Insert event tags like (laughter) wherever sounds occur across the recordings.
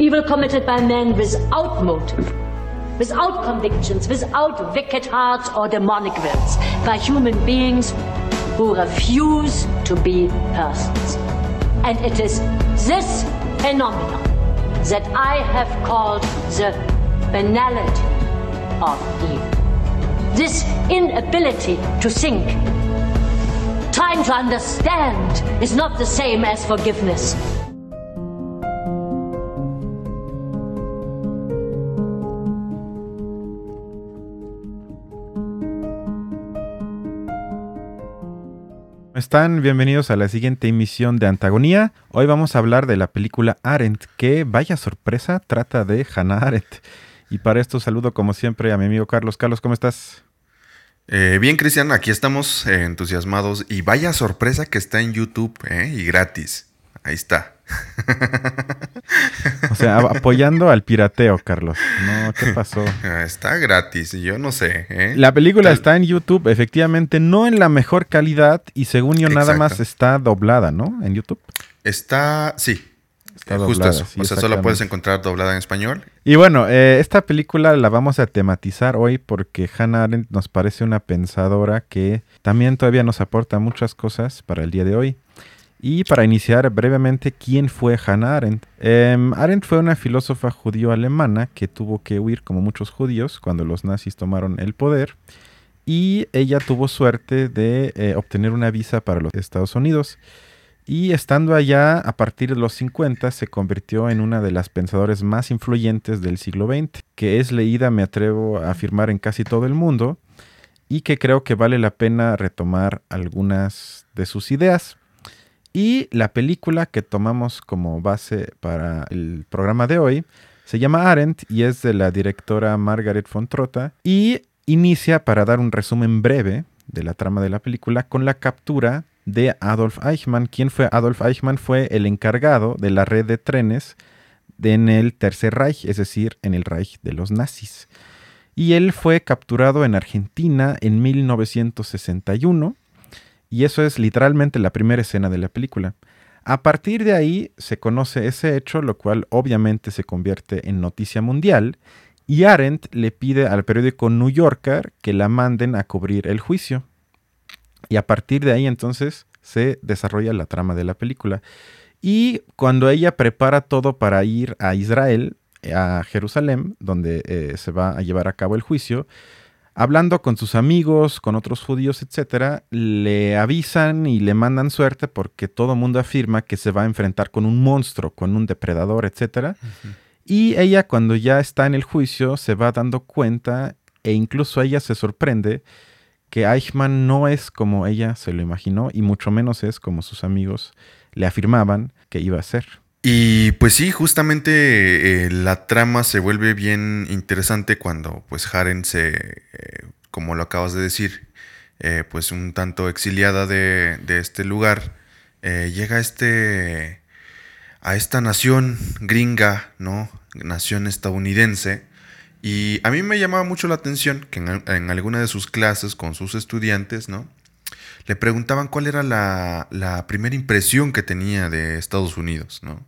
Evil committed by men without motive, without convictions, without wicked hearts or demonic wills, by human beings who refuse to be persons. And it is this phenomenon that I have called the banality of evil. This inability to think, trying to understand, is not the same as forgiveness. Están? Bienvenidos a la siguiente emisión de Antagonía. Hoy vamos a hablar de la película Arendt, que vaya sorpresa, trata de Hannah Arendt. Y para esto saludo como siempre a mi amigo Carlos. Carlos, ¿cómo estás? Eh, bien, Cristian, aquí estamos eh, entusiasmados y vaya sorpresa que está en YouTube eh, y gratis. Ahí está. O sea, apoyando al pirateo, Carlos. No, ¿qué pasó? (laughs) Ah, está gratis, yo no sé. ¿eh? La película está en YouTube, efectivamente, no en la mejor calidad y según yo nada más está doblada, ¿no? En YouTube. Está, sí. Está eh, Justo eso. o sea, solo puedes encontrar doblada en español. Y bueno, eh, esta película la vamos a tematizar hoy porque Hannah Arendt nos parece una pensadora que también todavía nos aporta muchas cosas para el día de hoy. Y para iniciar brevemente, ¿quién fue Hannah Arendt? Em, Arendt fue una filósofa judío-alemana que tuvo que huir como muchos judíos cuando los nazis tomaron el poder. Y ella tuvo suerte de eh, obtener una visa para los Estados Unidos. Y estando allá a partir de los 50 se convirtió en una de las pensadores más influyentes del siglo XX, que es leída, me atrevo a afirmar, en casi todo el mundo, y que creo que vale la pena retomar algunas de sus ideas. Y la película que tomamos como base para el programa de hoy se llama Arendt y es de la directora Margaret von Trotta y inicia para dar un resumen breve de la trama de la película con la captura de Adolf Eichmann. ¿Quién fue Adolf Eichmann? Fue el encargado de la red de trenes en el Tercer Reich, es decir, en el Reich de los nazis. Y él fue capturado en Argentina en 1961 y eso es literalmente la primera escena de la película. A partir de ahí se conoce ese hecho, lo cual obviamente se convierte en noticia mundial, y Arendt le pide al periódico New Yorker que la manden a cubrir el juicio. Y a partir de ahí entonces se desarrolla la trama de la película. Y cuando ella prepara todo para ir a Israel, a Jerusalén, donde eh, se va a llevar a cabo el juicio, Hablando con sus amigos, con otros judíos, etcétera, le avisan y le mandan suerte porque todo el mundo afirma que se va a enfrentar con un monstruo, con un depredador, etcétera. Y ella cuando ya está en el juicio se va dando cuenta e incluso ella se sorprende que Eichmann no es como ella se lo imaginó y mucho menos es como sus amigos le afirmaban que iba a ser. Y pues sí, justamente eh, la trama se vuelve bien interesante cuando pues Haren se, eh, como lo acabas de decir, eh, pues un tanto exiliada de, de este lugar, llega a, este, a esta nación gringa, ¿no? Nación estadounidense. Y a mí me llamaba mucho la atención que en, en alguna de sus clases con sus estudiantes, ¿no? le preguntaban cuál era la, primera impresión que tenía de Estados Unidos, ¿no?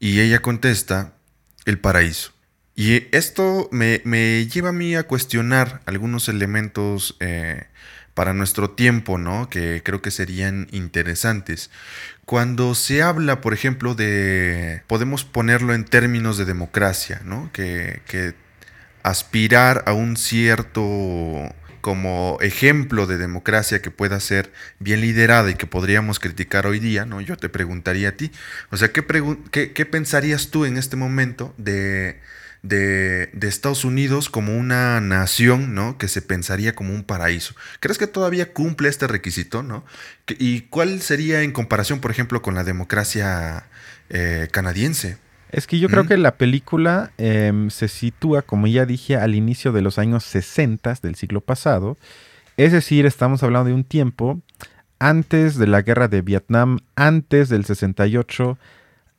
Y ella contesta, el paraíso. Y esto me, lleva a mí a cuestionar algunos elementos eh, para nuestro tiempo, ¿no? Que creo que serían interesantes. Cuando se habla, por ejemplo, de, podemos ponerlo en términos de democracia, ¿no? Que, que aspirar a un cierto como ejemplo de democracia que pueda ser bien liderada y que podríamos criticar hoy día, ¿no? Yo te preguntaría a ti, o sea, ¿qué, pensarías tú en este momento de, de, Estados Unidos como una nación, ¿no? Que se pensaría como un paraíso. ¿Crees que todavía cumple este requisito, ¿no? ¿Y cuál sería en comparación, por ejemplo, con la democracia eh, canadiense? Es que yo creo que la película em, se sitúa, como ya dije, al inicio de los años 60 del siglo pasado. Es decir, estamos hablando de un tiempo antes de la guerra de Vietnam, antes del 68,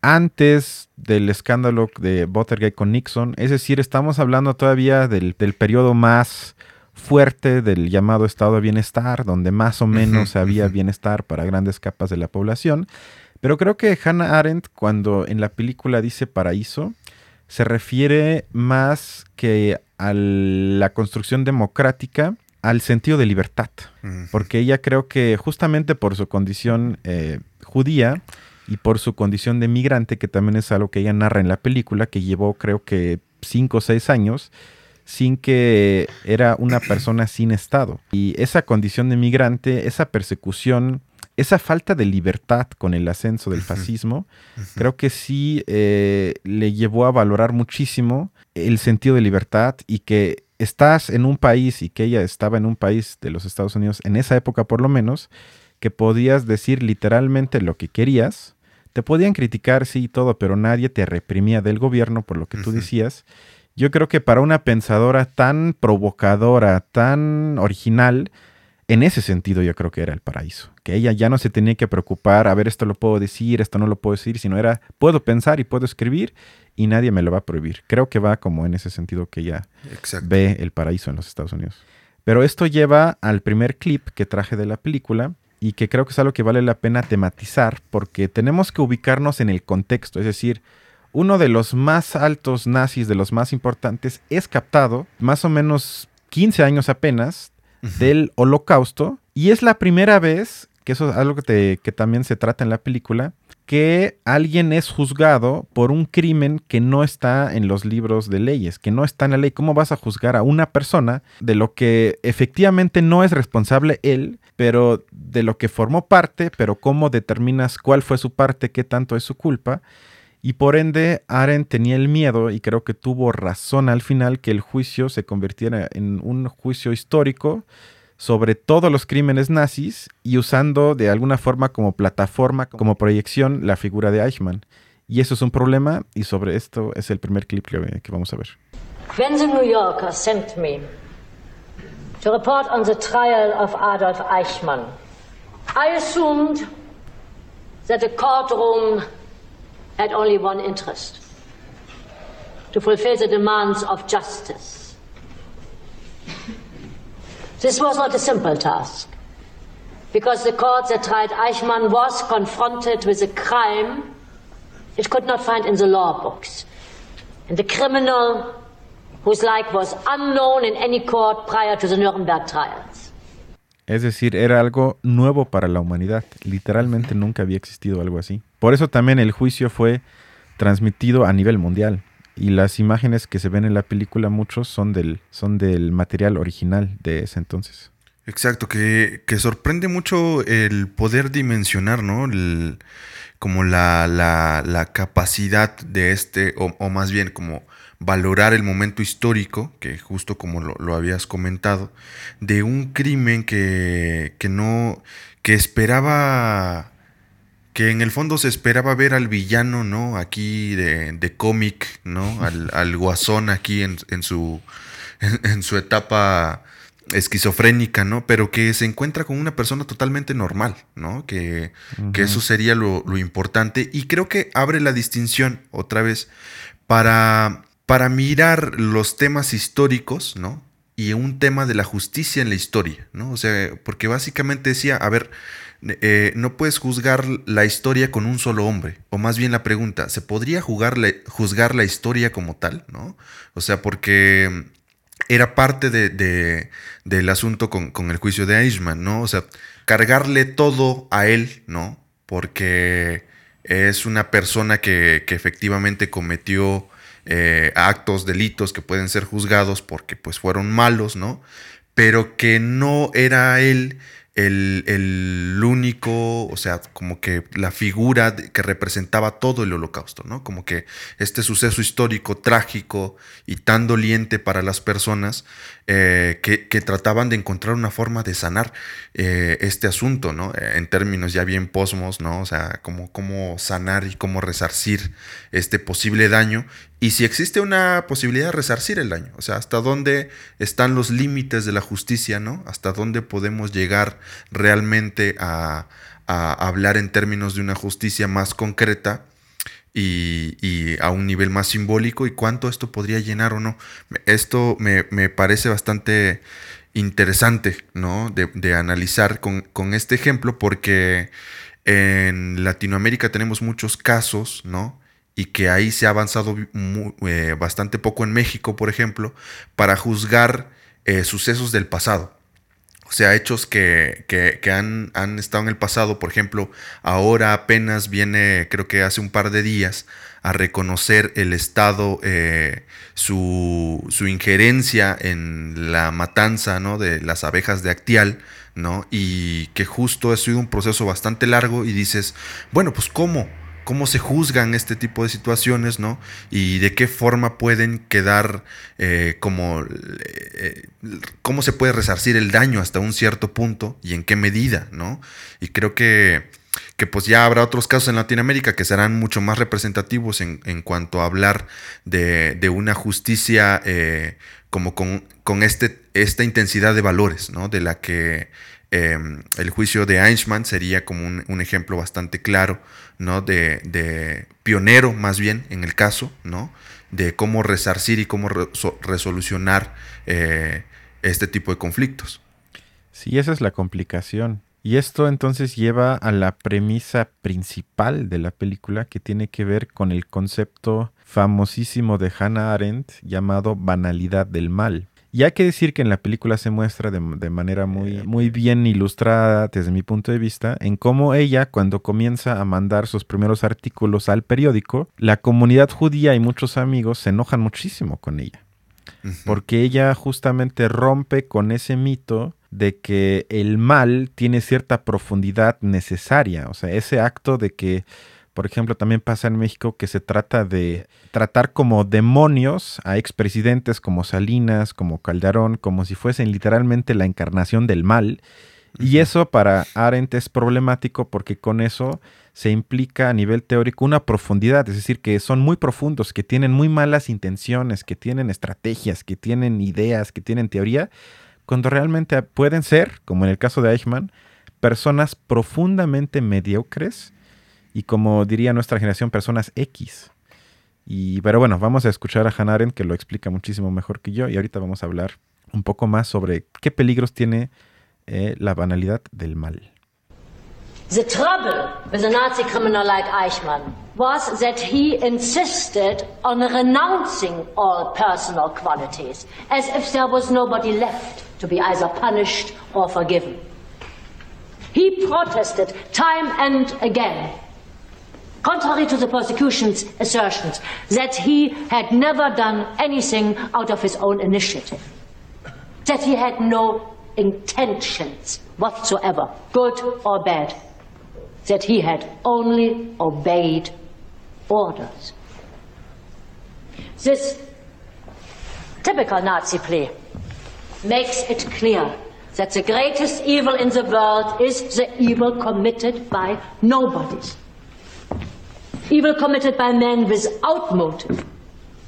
antes del escándalo de Watergate con Nixon. Es decir, estamos hablando todavía del, periodo más fuerte del llamado estado de bienestar, donde más o menos había bienestar para grandes capas de la población. Pero creo que Hannah Arendt, cuando en la película dice paraíso, se refiere más que a la construcción democrática al sentido de libertad, porque ella creo que justamente por su condición eh, judía y por su condición de migrante, que también es algo que ella narra en la película, que llevó creo que cinco o seis años sin que era una persona sin Estado. Y esa condición de migrante, esa persecución, esa falta de libertad con el ascenso del fascismo, creo que sí eh, le llevó a valorar muchísimo el sentido de libertad y que estás en un país y que ella estaba en un país de los Estados Unidos, en esa época por lo menos, que podías decir literalmente lo que querías. Te podían criticar, sí, y todo, pero nadie te reprimía del gobierno por lo que tú decías. Yo creo que para una pensadora tan provocadora, tan original, en ese sentido yo creo que era el paraíso. Que ella ya no se tenía que preocupar, a ver, esto lo puedo decir, esto no lo puedo decir, sino era, puedo pensar y puedo escribir y nadie me lo va a prohibir. Creo que va como en ese sentido que ella ve el paraíso en los Estados Unidos. Pero esto lleva al primer clip que traje de la película y que creo que es algo que vale la pena tematizar porque tenemos que ubicarnos en el contexto, es decir, uno de los más altos nazis, de los más importantes, es captado más o menos 15 años apenas del holocausto y es la primera vez, que eso es algo que, que también se trata en la película, que alguien es juzgado por un crimen que no está en los libros de leyes, que no está en la ley. ¿Cómo vas a juzgar a una persona de lo que efectivamente no es responsable él, pero de lo que formó parte, pero cómo determinas cuál fue su parte, qué tanto es su culpa? Y por ende, Aren tenía el miedo, y creo que tuvo razón al final, que el juicio se convirtiera en un juicio histórico sobre todos los crímenes nazis y usando de alguna forma como plataforma, como proyección, la figura de Eichmann. Y eso es un problema y sobre esto es el primer clip que, vamos a ver. When the New Yorker sent me to report on the trial of Adolf Eichmann, I assumed that the courtroom had only one interest to fulfill the demands of justice. This was not a simple task, because the court that tried Eichmann was confronted with a crime it could not find in the law books, and the criminal whose like was unknown in any court prior to the Nuremberg trials. Es decir, era algo nuevo para la humanidad. Literalmente nunca había existido algo así. Por eso también el juicio fue transmitido a nivel mundial. Y las imágenes que se ven en la película, muchos son del, son del material original de ese entonces. Exacto, que, sorprende mucho el poder dimensionar, ¿no? como la, la, capacidad de este, o, más bien como valorar el momento histórico, que justo como lo, lo habías comentado, de un crimen que, que no, que esperaba que en el fondo se esperaba ver al villano, ¿no? Aquí de, de cómic, ¿no? (laughs) Al, guasón aquí en, su, en, su etapa esquizofrénica, ¿no? Pero que se encuentra con una persona totalmente normal, ¿no? Que, que eso sería lo, lo, importante. Y creo que abre la distinción otra vez para, para mirar los temas históricos, ¿no? Y un tema de la justicia en la historia, ¿no? O sea, porque básicamente decía, a ver, eh, no puedes juzgar la historia con un solo hombre. O más bien la pregunta, ¿se podría juzgar la historia como tal? ¿no? O sea, porque era parte de, del asunto con, el juicio de Eichmann, ¿no? O sea, cargarle todo a él, ¿no? Porque es una persona que, efectivamente cometió eh, actos, delitos que pueden ser juzgados porque pues fueron malos, ¿no? Pero que no era él el, único, o sea, como que la figura que representaba todo el holocausto, ¿no? Como que este suceso histórico trágico y tan doliente para las personas eh, que, trataban de encontrar una forma de sanar eh, este asunto, ¿no? En términos ya bien posmos, ¿no? O sea, cómo sanar y cómo resarcir este posible daño y si existe una posibilidad de resarcir el daño, o sea, hasta dónde están los límites de la justicia, ¿no? Hasta dónde podemos llegar realmente a, hablar en términos de una justicia más concreta y, a un nivel más simbólico y cuánto esto podría llenar o no. Esto me, parece bastante interesante, ¿no? De, analizar con, con, este ejemplo porque en Latinoamérica tenemos muchos casos, ¿no? y que ahí se ha avanzado eh, bastante poco en México, por ejemplo, para juzgar eh, sucesos del pasado. O sea, hechos que, han, han, estado en el pasado, por ejemplo, ahora apenas viene, creo que hace un par de días, a reconocer el Estado, eh, su, su, injerencia en la matanza ¿no? de las abejas de Actial, ¿no? y que justo ha sido un proceso bastante largo y dices, bueno, pues ¿cómo? Cómo se juzgan este tipo de situaciones, ¿no? Y de qué forma pueden quedar eh, como, eh, cómo se puede resarcir el daño hasta un cierto punto y en qué medida, ¿no? Y creo que que pues ya habrá otros casos en Latinoamérica que serán mucho más representativos en, cuanto a hablar de, una justicia eh, como con, este, esta intensidad de valores, ¿no? De la que em, el juicio de Eichmann sería como un, ejemplo bastante claro, ¿no? De, pionero más bien en el caso, ¿no? De cómo resarcir y cómo resolucionar eh, este tipo de conflictos. Sí, esa es la complicación. Y esto entonces lleva a la premisa principal de la película que tiene que ver con el concepto famosísimo de Hannah Arendt llamado banalidad del mal. Y hay que decir que en la película se muestra de, manera muy, muy bien ilustrada desde mi punto de vista en cómo ella cuando comienza a mandar sus primeros artículos al periódico, la comunidad judía y muchos amigos se enojan muchísimo con ella. Porque ella justamente rompe con ese mito de que el mal tiene cierta profundidad necesaria. O sea, ese acto de que, por ejemplo, también pasa en México que se trata de tratar como demonios a expresidentes como Salinas, como Calderón, como si fuesen literalmente la encarnación del mal. Y eso para Arendt es problemático porque con eso se implica a nivel teórico una profundidad, es decir, que son muy profundos, que tienen muy malas intenciones, que tienen estrategias, que tienen ideas, que tienen teoría, cuando realmente pueden ser, como en el caso de Eichmann, personas profundamente mediocres y como diría nuestra generación, personas X. Y, pero bueno, vamos a escuchar a Hannah Arendt que lo explica muchísimo mejor que yo y ahorita vamos a hablar un poco más sobre qué peligros tiene eh, la banalidad del mal. The trouble with a Nazi criminal like Eichmann was that he insisted on renouncing all personal qualities, as if there was nobody left to be either punished or forgiven. He protested time and again, contrary to the prosecution's assertions, that he had never done anything out of his own initiative, that he had no intentions whatsoever, good or bad, that he had only obeyed orders. This typical Nazi plea makes it clear that the greatest evil in the world is the evil committed by nobodies. Evil committed by men without motive,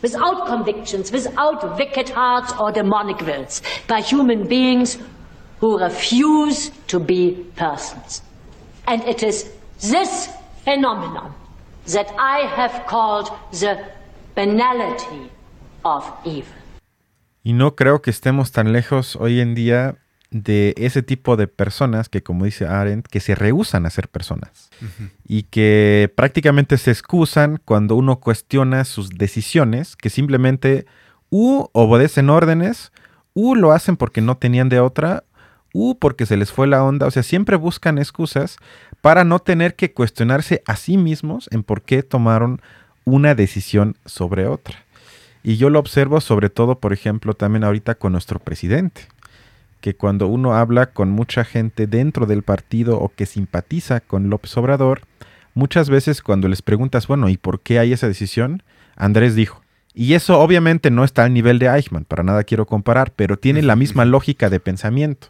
without convictions, without wicked hearts or demonic wills, by human beings who refuse to be persons. And it is this phenomenon that I have called the banality of evil. Y no creo que estemos tan lejos hoy en día de ese tipo de personas que, como dice Arendt, que se rehusan a ser personas. Y que prácticamente se excusan cuando uno cuestiona sus decisiones, que simplemente u obedecen órdenes, u lo hacen porque no tenían de otra, u porque se les fue la onda, o sea, siempre buscan excusas para no tener que cuestionarse a sí mismos en por qué tomaron una decisión sobre otra. Y yo lo observo sobre todo, por ejemplo, también ahorita con nuestro presidente, que cuando uno habla con mucha gente dentro del partido o que simpatiza con López Obrador, muchas veces cuando les preguntas, bueno, ¿y por qué hay esa decisión? Andrés dijo. Y eso obviamente no está al nivel de Eichmann, para nada quiero comparar, pero tiene la misma lógica de pensamiento,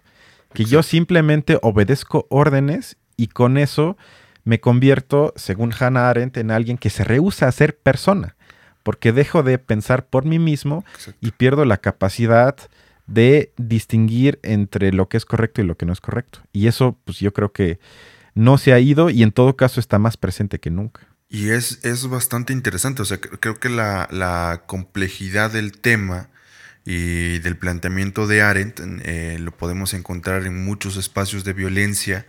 que yo simplemente obedezco órdenes y con eso me convierto, según Hannah Arendt, en alguien que se rehúsa a ser persona porque dejo de pensar por mí mismo y pierdo la capacidad de distinguir entre lo que es correcto y lo que no es correcto. Y eso, pues yo creo que no se ha ido y en todo caso está más presente que nunca. Y es, es bastante interesante, o sea, creo que la, complejidad del tema y del planteamiento de Arendt eh, lo podemos encontrar en muchos espacios de violencia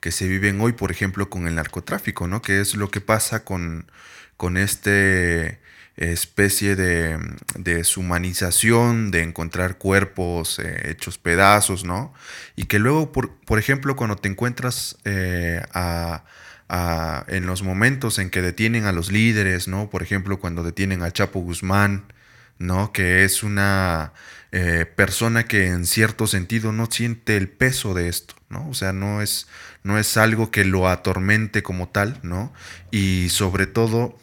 que se viven hoy, por ejemplo, con el narcotráfico, ¿no? Que es lo que pasa con, con este especie de, deshumanización, de encontrar cuerpos eh, hechos pedazos, ¿no? Y que luego, por, por ejemplo, cuando te encuentras eh, en los momentos en que detienen a los líderes, ¿no? Por ejemplo, cuando detienen a Chapo Guzmán, ¿no? Que es una eh, persona que en cierto sentido no siente el peso de esto, ¿no? O sea, no es, no es algo que lo atormente como tal, ¿no? Y sobre todo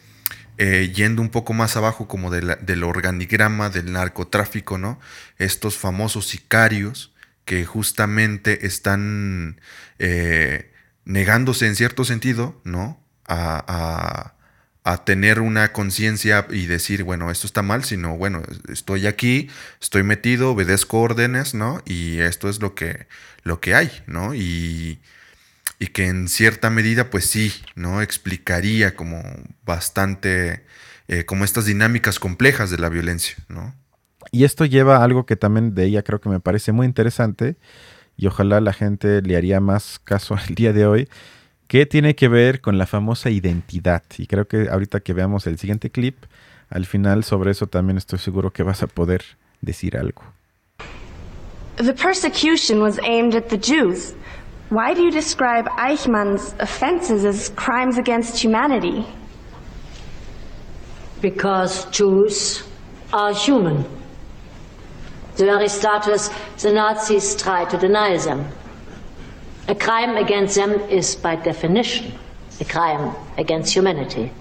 eh, yendo un poco más abajo como del organigrama del narcotráfico, ¿no? Estos famosos sicarios que justamente están eh, negándose en cierto sentido, ¿no? A, tener una conciencia y decir, bueno, esto está mal, sino, bueno, estoy aquí, estoy metido, obedezco órdenes, ¿no? Y esto es lo que, lo que hay, ¿no? Y, y que en cierta medida, pues sí, ¿no? Explicaría como bastante, eh, como estas dinámicas complejas de la violencia, ¿no? Y esto lleva a algo que también de ella creo que me parece muy interesante y ojalá la gente le haría más caso (laughs) el día de hoy, que tiene que ver con la famosa identidad. Y creo que ahorita que veamos el siguiente clip, al final sobre eso también estoy seguro que vas a poder decir algo. The persecution was aimed at the Jews. Why do you describe Eichmann's offenses as crimes against humanity? Because Jews are human. To Aristoteles, the Nazis try to deny them. A crime against them is, by definition, a crime against humanity.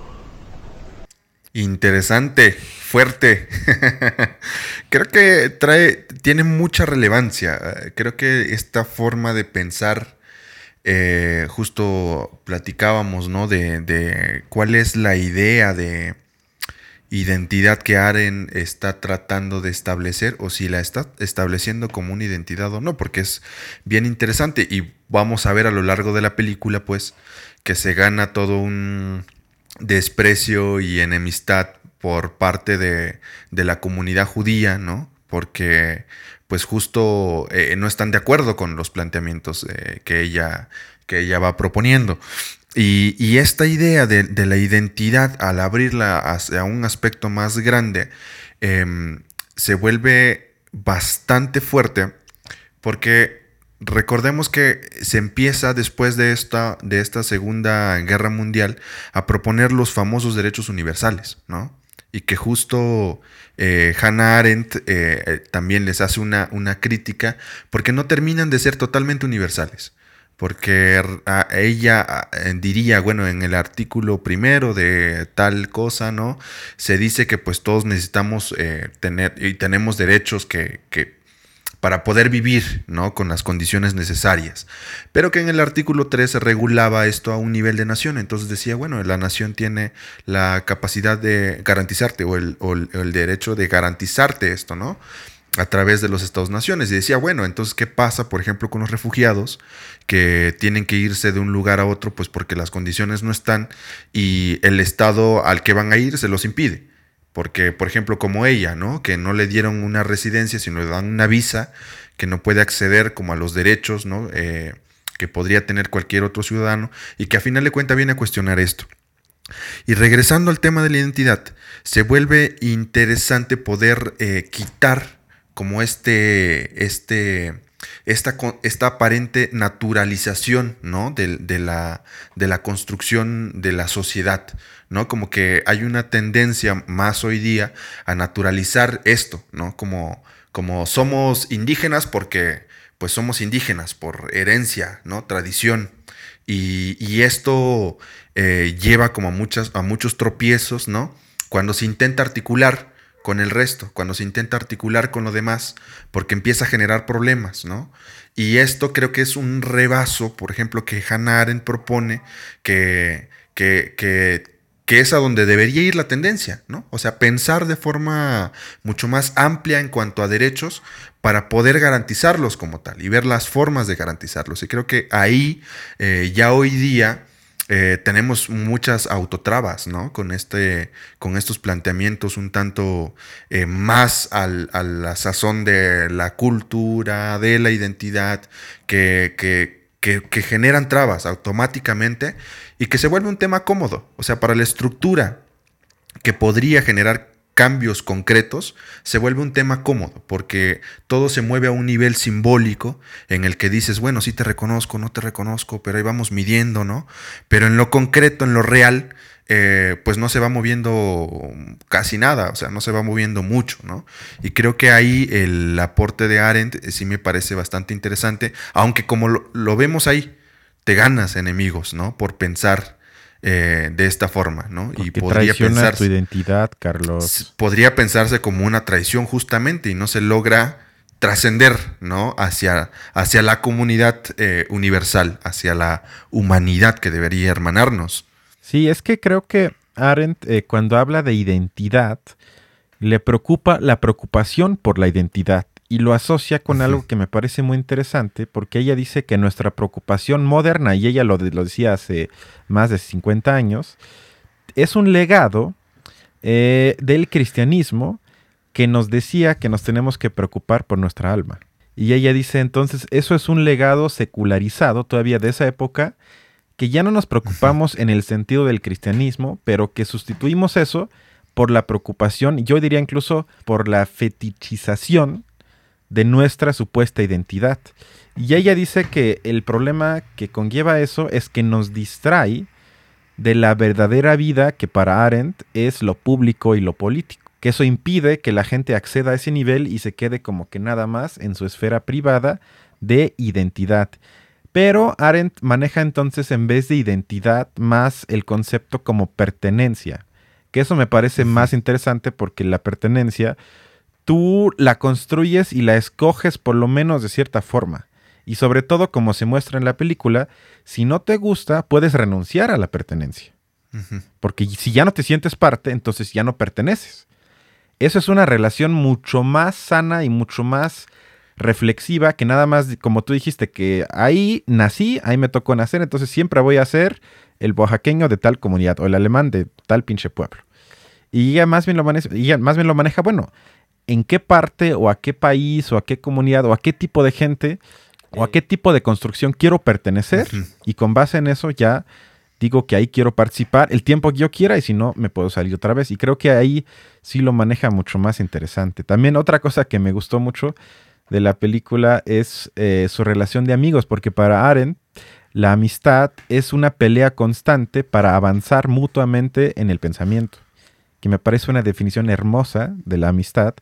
Interesante, fuerte. (laughs) Creo que trae, tiene mucha relevancia. Creo que esta forma de pensar eh, justo platicábamos, ¿no? De, cuál es la idea de identidad que Aren está tratando de establecer o si la está estableciendo como una identidad o no, porque es bien interesante y vamos a ver a lo largo de la película, pues, que se gana todo un desprecio y enemistad por parte de, de la comunidad judía, ¿no? Porque pues justo eh, no están de acuerdo con los planteamientos eh, que, ella, que ella va proponiendo. Y, esta idea de, la identidad, al abrirla hacia un aspecto más grande, em, se vuelve bastante fuerte porque recordemos que se empieza después de esta, de esta Segunda Guerra Mundial a proponer los famosos derechos universales, ¿no? Y que justo eh, Hannah Arendt eh, eh, también les hace una, una, crítica porque no terminan de ser totalmente universales. Porque ella diría, bueno, en el artículo primero de tal cosa, ¿no? Se dice que pues todos necesitamos tener y tenemos derechos que, que para poder vivir ¿no? con las condiciones necesarias. Pero que en el artículo 3 regulaba esto a un nivel de nación. Entonces decía, bueno, la nación tiene la capacidad de garantizarte o el, el derecho de garantizarte esto, ¿no? a través de los estados-naciones. Y decía, bueno, entonces, ¿qué pasa, por ejemplo, con los refugiados que tienen que irse de un lugar a otro, pues porque las condiciones no están y el estado al que van a ir se los impide? Porque, por ejemplo, como ella, ¿no? Que no le dieron una residencia, sino le dan una visa, que no puede acceder como a los derechos, ¿no? Eh, que podría tener cualquier otro ciudadano, y que a final de cuentas viene a cuestionar esto. Y regresando al tema de la identidad, se vuelve interesante poder eh, quitar como este, este, esta, esta aparente naturalización ¿no? de, la, de la construcción de la sociedad. ¿no? Como que hay una tendencia más hoy día a naturalizar esto, ¿no? Como, como somos indígenas porque pues somos indígenas por herencia, ¿no? Tradición. Y, esto eh, lleva como a, muchas, a muchos tropiezos, ¿no? Cuando se intenta articular con el resto, cuando se intenta articular con lo demás, porque empieza a generar problemas, ¿no? Y esto creo que es un rebaso, por ejemplo, que Hannah Arendt propone que, que, que es a donde debería ir la tendencia, ¿no? O sea, pensar de forma mucho más amplia en cuanto a derechos para poder garantizarlos como tal y ver las formas de garantizarlos. Y creo que ahí eh, ya hoy día eh, tenemos muchas autotrabas, ¿no? Con, este, con estos planteamientos un tanto eh, más a la sazón de la cultura, de la identidad, que, que generan trabas automáticamente y que se vuelve un tema cómodo, o sea, para la estructura que podría generar cambios concretos, se vuelve un tema cómodo, porque todo se mueve a un nivel simbólico en el que dices, bueno, sí te reconozco, no te reconozco, pero ahí vamos midiendo, ¿no? Pero en lo concreto, en lo real, eh, pues no se va moviendo casi nada, o sea, no se va moviendo mucho, ¿no? Y creo que ahí el aporte de Arendt eh, sí me parece bastante interesante, aunque como lo, lo vemos ahí, te ganas enemigos, ¿no? Por pensar eh, de esta forma, ¿no? y podría pensarse tu identidad, Carlos. Podría pensarse como una traición justamente y no se logra trascender, ¿no? Hacia, hacia la comunidad eh, universal, hacia la humanidad que debería hermanarnos. Sí, es que creo que Arendt, eh, cuando habla de identidad, le preocupa la preocupación por la identidad y lo asocia con algo que me parece muy interesante, porque ella dice que nuestra preocupación moderna, y ella lo, decía hace más de 50 años, es un legado eh, del cristianismo que nos decía que nos tenemos que preocupar por nuestra alma. Y ella dice entonces, eso es un legado secularizado todavía de esa época, que ya no nos preocupamos en el sentido del cristianismo, pero que sustituimos eso por la preocupación, yo diría incluso por la fetichización de nuestra supuesta identidad. Y ella dice que el problema que conlleva eso es que nos distrae de la verdadera vida que para Arendt es lo público y lo político. Que eso impide que la gente acceda a ese nivel y se quede como que nada más en su esfera privada de identidad. Pero Arendt maneja entonces en vez de identidad más el concepto como pertenencia. Que eso me parece más interesante porque la pertenencia tú la construyes y la escoges por lo menos de cierta forma. Y sobre todo, como se muestra en la película, si no te gusta, puedes renunciar a la pertenencia. Porque si ya no te sientes parte, entonces ya no perteneces. Eso es una relación mucho más sana y mucho más reflexiva que nada más, como tú dijiste, que ahí nací, ahí me tocó nacer, entonces siempre voy a ser el oaxaqueño de tal comunidad o el alemán de tal pinche pueblo. Y ella más bien lo maneja, más bien lo maneja bueno, en qué parte o a qué país o a qué comunidad o a qué tipo de gente o a qué tipo de construcción quiero pertenecer y con base en eso ya digo que ahí quiero participar el tiempo que yo quiera y si no me puedo salir otra vez. Y creo que ahí sí lo maneja mucho más interesante. También otra cosa que me gustó mucho de la película es eh, su relación de amigos porque para Aren la amistad es una pelea constante para avanzar mutuamente en el pensamiento que me parece una definición hermosa de la amistad.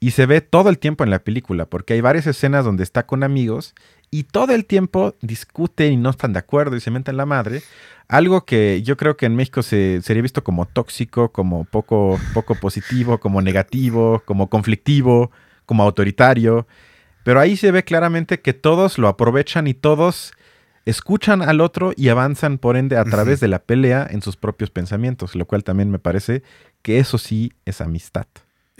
Y se ve todo el tiempo en la película, porque hay varias escenas donde está con amigos y todo el tiempo discuten y no están de acuerdo y se meten la madre. Algo que yo creo que en México se, sería visto como tóxico, como poco, poco positivo, como negativo, como conflictivo, como autoritario. Pero ahí se ve claramente que todos lo aprovechan y todos escuchan al otro y avanzan por ende a través de la pelea en sus propios pensamientos, lo cual también me parece que eso sí es amistad.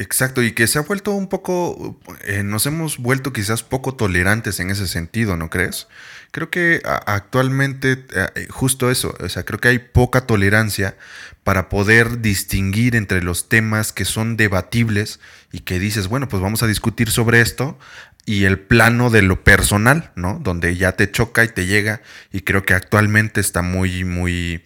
Exacto, y que se ha vuelto un poco, eh, nos hemos vuelto quizás poco tolerantes en ese sentido, ¿no crees? Creo que actualmente eh, justo eso, o sea, creo que hay poca tolerancia para poder distinguir entre los temas que son debatibles y que dices, bueno, pues vamos a discutir sobre esto y el plano de lo personal, ¿no? Donde ya te choca y te llega y creo que actualmente está muy, muy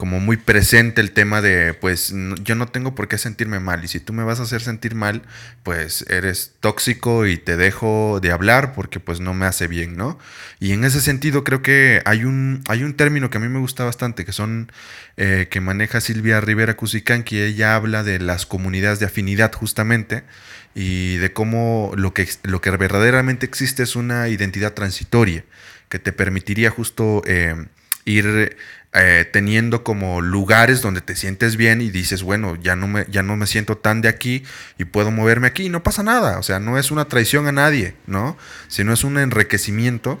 como muy presente el tema de, pues yo no tengo por qué sentirme mal y si tú me vas a hacer sentir mal, pues eres tóxico y te dejo de hablar porque pues no me hace bien, ¿no? Y en ese sentido creo que hay un, hay un término que a mí me gusta bastante, que son, eh, que maneja Silvia Rivera Cusicán, que ella habla de las comunidades de afinidad justamente y de cómo lo que, lo que verdaderamente existe es una identidad transitoria que te permitiría justo eh, ir eh, teniendo como lugares donde te sientes bien y dices, bueno, ya no, me, ya no me siento tan de aquí y puedo moverme aquí y no pasa nada. O sea, no es una traición a nadie, ¿no? Sino es un enriquecimiento.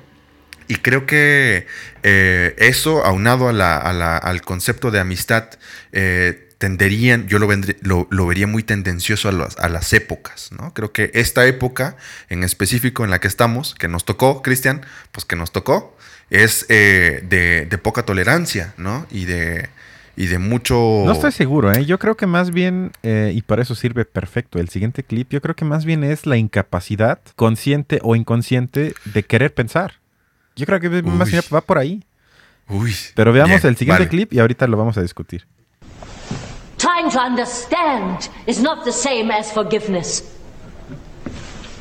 Y creo que eh, eso, aunado al concepto de amistad, eh, tenderían, yo lo, lo, vería muy tendencioso a, a, las épocas, ¿no? Creo que esta época en específico en la que estamos, que nos tocó, Cristian, pues que nos tocó, es eh, de, poca tolerancia, ¿no? Y de, y de mucho... No estoy seguro, ¿eh? Yo creo que más bien, eh, y para eso sirve perfecto el siguiente clip, yo creo que más bien es la incapacidad, consciente o inconsciente, de querer pensar. Yo creo que más bien va por ahí. Uy. Pero veamos el siguiente clip y ahorita lo vamos a discutir. Trying to understand is not the same as forgiveness.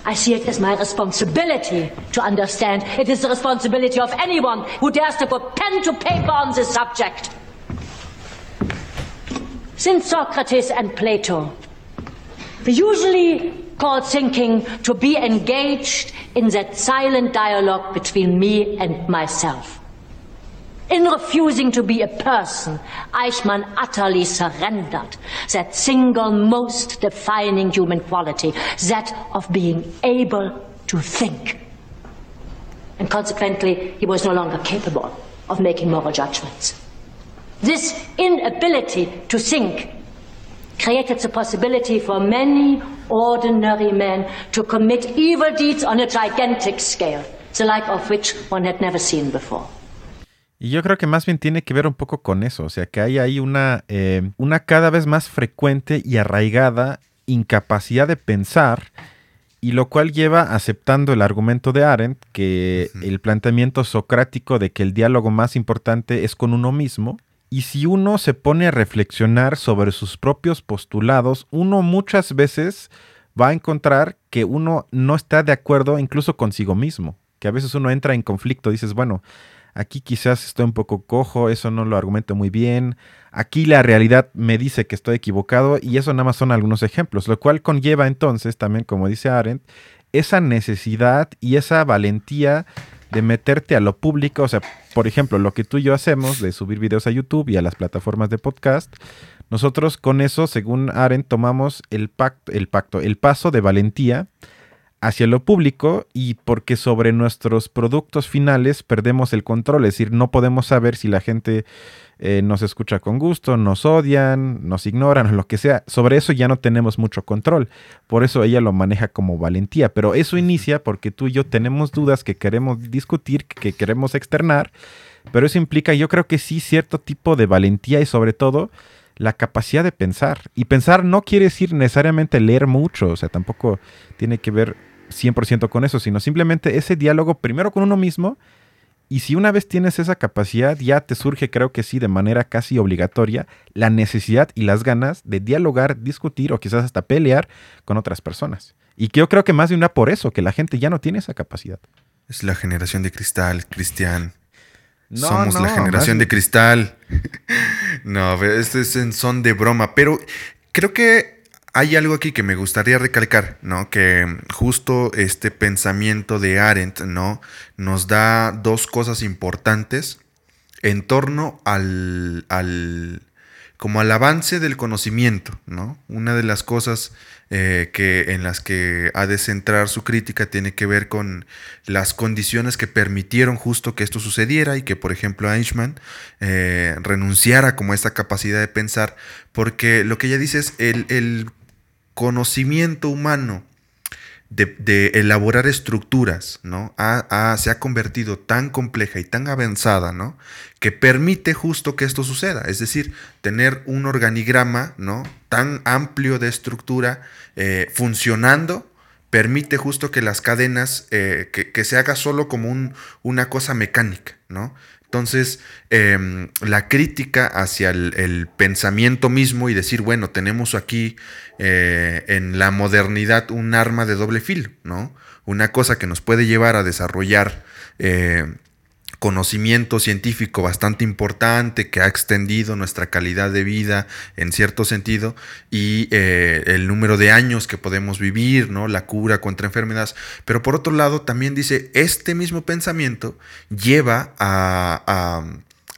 I see it as my responsibility to understand. It is the responsibility of anyone who dares to put pen to paper on this subject. Since Socrates and Plato, we usually call thinking to be engaged in that silent dialogue between me and myself. In refusing to be a person, Eichmann utterly surrendered that single most defining human quality, that of being able to think. And consequently, he was no longer capable of making moral judgments. This inability to think created the possibility for many ordinary men to commit evil deeds on a gigantic scale, the like of which one had never seen before. Y yo creo que más bien tiene que ver un poco con eso, o sea, que hay ahí una, eh, una cada vez más frecuente y arraigada incapacidad de pensar, y lo cual lleva aceptando el argumento de Arendt, que el planteamiento socrático de que el diálogo más importante es con uno mismo, y si uno se pone a reflexionar sobre sus propios postulados, uno muchas veces va a encontrar que uno no está de acuerdo incluso consigo mismo, que a veces uno entra en conflicto, dices, bueno, aquí quizás estoy un poco cojo, eso no lo argumento muy bien, aquí la realidad me dice que estoy equivocado y eso nada más son algunos ejemplos, lo cual conlleva entonces también, como dice Arendt, esa necesidad y esa valentía de meterte a lo público, o sea, por ejemplo, lo que tú y yo hacemos de subir videos a YouTube y a las plataformas de podcast, nosotros con eso, según Aren, tomamos el pacto, el pacto, el paso de valentía hacia lo público y porque sobre nuestros productos finales perdemos el control, es decir, no podemos saber si la gente eh, nos escucha con gusto, nos odian, nos ignoran lo que sea. Sobre eso ya no tenemos mucho control. Por eso ella lo maneja como valentía. Pero eso inicia porque tú y yo tenemos dudas que queremos discutir, que queremos externar. Pero eso implica, yo creo que sí, cierto tipo de valentía y sobre todo la capacidad de pensar. Y pensar no quiere decir necesariamente leer mucho, o sea, tampoco tiene que ver 100% con eso, sino simplemente ese diálogo primero con uno mismo y si una vez tienes esa capacidad, ya te surge, creo que sí, de manera casi obligatoria, la necesidad y las ganas de dialogar, discutir o quizás hasta pelear con otras personas. Y yo creo que más de una por eso, que la gente ya no tiene esa capacidad. Es la generación de cristal, Cristian. Somos la generación de cristal. (laughs) no, este es en son de broma, pero creo que hay algo aquí que me gustaría recalcar, ¿no? Que justo este pensamiento de Arendt, ¿no? Nos da dos cosas importantes en torno al, al como al avance del conocimiento, ¿no? Una de las cosas eh, que, en las que ha de centrar su crítica tiene que ver con las condiciones que permitieron justo que esto sucediera y que, por ejemplo, Eichmann eh, renunciara como a esta capacidad de pensar, porque lo que ella dice es el, el conocimiento humano de, elaborar estructuras, ¿no? se ha convertido tan compleja y tan avanzada, ¿no? Que permite justo que esto suceda. Es decir, tener un organigrama, ¿no? Tan amplio de estructura eh, funcionando permite justo que las cadenas, eh, que, se haga solo como un, una cosa mecánica, ¿no? Entonces, em, la crítica hacia el, pensamiento mismo y decir, bueno, tenemos aquí eh, en la modernidad un arma de doble filo, ¿no? Una cosa que nos puede llevar a desarrollar eh, conocimiento científico bastante importante que ha extendido nuestra calidad de vida en cierto sentido y eh, el número de años que podemos vivir, ¿no? la cura contra enfermedades. Pero por otro lado, también dice, este mismo pensamiento lleva a,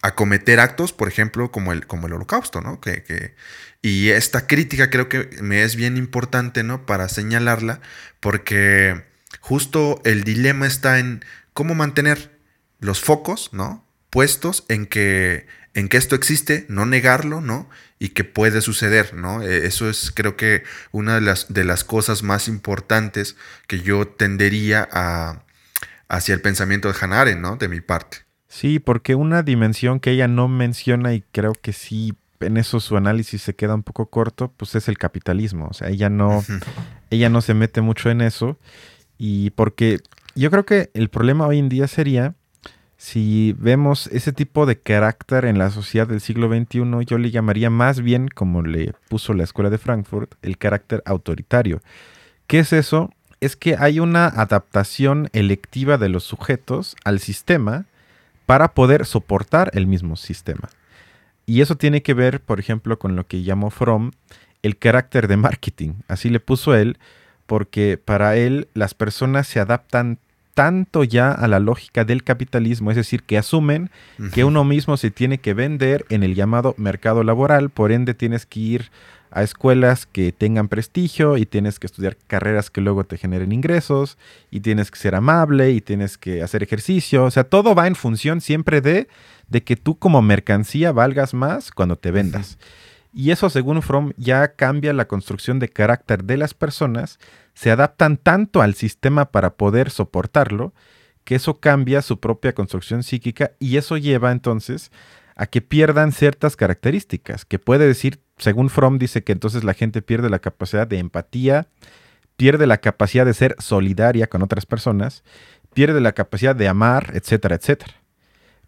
a, cometer actos, por ejemplo, como el, como el holocausto, ¿no? Que, y esta crítica creo que me es bien importante, ¿no? Para señalarla, porque justo el dilema está en cómo mantener los focos, ¿no? Puestos en que, en que esto existe, no negarlo, ¿no? Y que puede suceder, ¿no? E, eso es creo que una de las, de las cosas más importantes que yo tendería a, hacia el pensamiento de Hannah ¿no? De mi parte. Sí, porque una dimensión que ella no menciona y creo que sí en eso su análisis se queda un poco corto, pues es el capitalismo. O sea, ella no, ella no se mete mucho en eso. Y porque yo creo que el problema hoy en día sería si vemos ese tipo de carácter en la sociedad del siglo XXI, yo le llamaría más bien, como le puso la Escuela de Frankfurt, el carácter autoritario. ¿Qué es eso? Es que hay una adaptación electiva de los sujetos al sistema para poder soportar el mismo sistema. Y eso tiene que ver, por ejemplo, con lo que llamó Fromm el carácter de marketing. Así le puso él, porque para él las personas se adaptan tanto ya a la lógica del capitalismo, es decir, que asumen que uno mismo se tiene que vender en el llamado mercado laboral, por ende tienes que ir a escuelas que tengan prestigio y tienes que estudiar carreras que luego te generen ingresos y tienes que ser amable y tienes que hacer ejercicio, o sea, todo va en función siempre de, de que tú como mercancía valgas más cuando te vendas. Y eso, según Fromm, ya cambia la construcción de carácter de las personas, se adaptan tanto al sistema para poder soportarlo, que eso cambia su propia construcción psíquica y eso lleva entonces a que pierdan ciertas características, que puede decir, según Fromm dice que entonces la gente pierde la capacidad de empatía, pierde la capacidad de ser solidaria con otras personas, pierde la capacidad de amar, etcétera, etcétera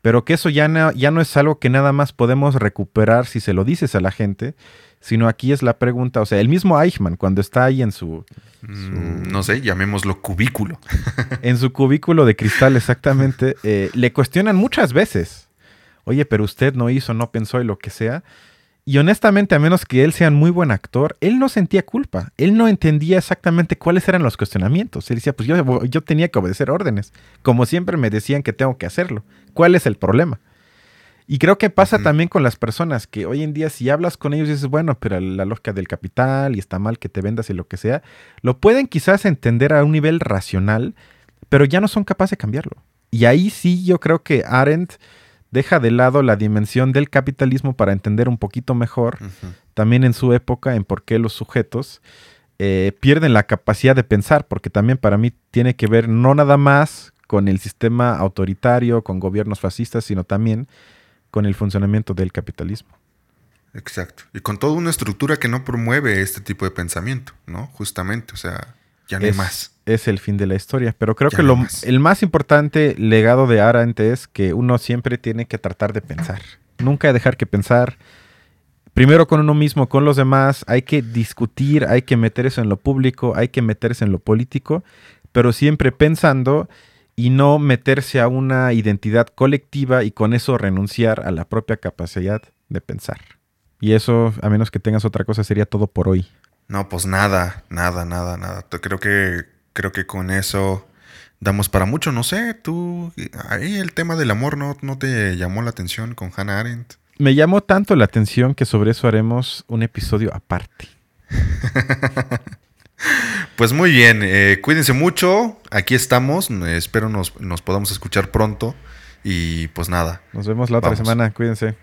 pero que eso ya no, ya no es algo que nada más podemos recuperar si se lo dices a la gente, sino aquí es la pregunta, o sea, el mismo Eichmann, cuando está ahí en su... Mm, no sé, llamémoslo cubículo. (laughs) en su cubículo de cristal, exactamente, eh, le cuestionan muchas veces, oye, pero usted no hizo, no pensó y lo que sea. Y honestamente, a menos que él sea un muy buen actor, él no sentía culpa. Él no entendía exactamente cuáles eran los cuestionamientos. Él decía, pues yo, yo tenía que obedecer órdenes. Como siempre me decían que tengo que hacerlo. ¿Cuál es el problema? Y creo que pasa también con las personas que hoy en día si hablas con ellos y dices, bueno, pero la lógica del capital y está mal que te vendas y lo que sea, lo pueden quizás entender a un nivel racional, pero ya no son capaces de cambiarlo. Y ahí sí yo creo que Arendt deja de lado la dimensión del capitalismo para entender un poquito mejor, también en su época, en por qué los sujetos eh, pierden la capacidad de pensar, porque también para mí tiene que ver no nada más con el sistema autoritario, con gobiernos fascistas, sino también con el funcionamiento del capitalismo. Exacto. Y con toda una estructura que no promueve este tipo de pensamiento, ¿no? Justamente, o sea, ya no es, hay más. Es el fin de la historia. Pero creo que lo, el más importante legado de Arendt es que uno siempre tiene que tratar de pensar. Nunca dejar que pensar. Primero con uno mismo, con los demás. Hay que discutir, hay que meter eso en lo público, hay que meterse en lo político, pero siempre pensando y no meterse a una identidad colectiva y con eso renunciar a la propia capacidad de pensar. Y eso, a menos que tengas otra cosa, sería todo por hoy. No, pues nada, nada, nada, nada. Creo que, creo que con eso damos para mucho. No sé, tú, ahí el tema del amor no, no te llamó la atención con Hannah Arendt. Me llamó tanto la atención que sobre eso haremos un episodio aparte. (laughs) pues muy bien, eh, cuídense mucho. Aquí estamos. espero nos, nos, podamos escuchar pronto. Y pues nada. Nos vemos la otra semana. Cuídense.